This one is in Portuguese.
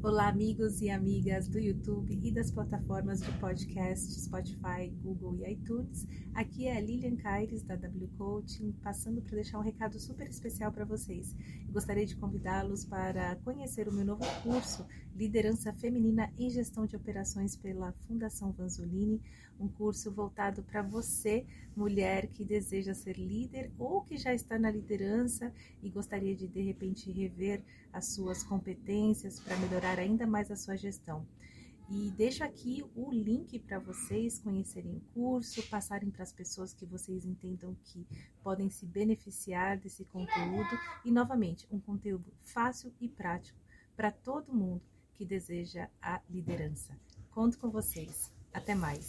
Olá, amigos e amigas do YouTube e das plataformas de podcast Spotify, Google e iTunes. Aqui é a Lilian Caires da W Coaching, passando para deixar um recado super especial para vocês. Eu gostaria de convidá-los para conhecer o meu novo curso Liderança Feminina em Gestão de Operações pela Fundação Vanzolini, um curso voltado para você, mulher que deseja ser líder ou que já está na liderança e gostaria de de repente rever as suas competências para melhorar ainda mais a sua gestão. E deixo aqui o link para vocês conhecerem o curso, passarem para as pessoas que vocês entendam que podem se beneficiar desse conteúdo. E, novamente, um conteúdo fácil e prático para todo mundo que deseja a liderança. Conto com vocês. Até mais.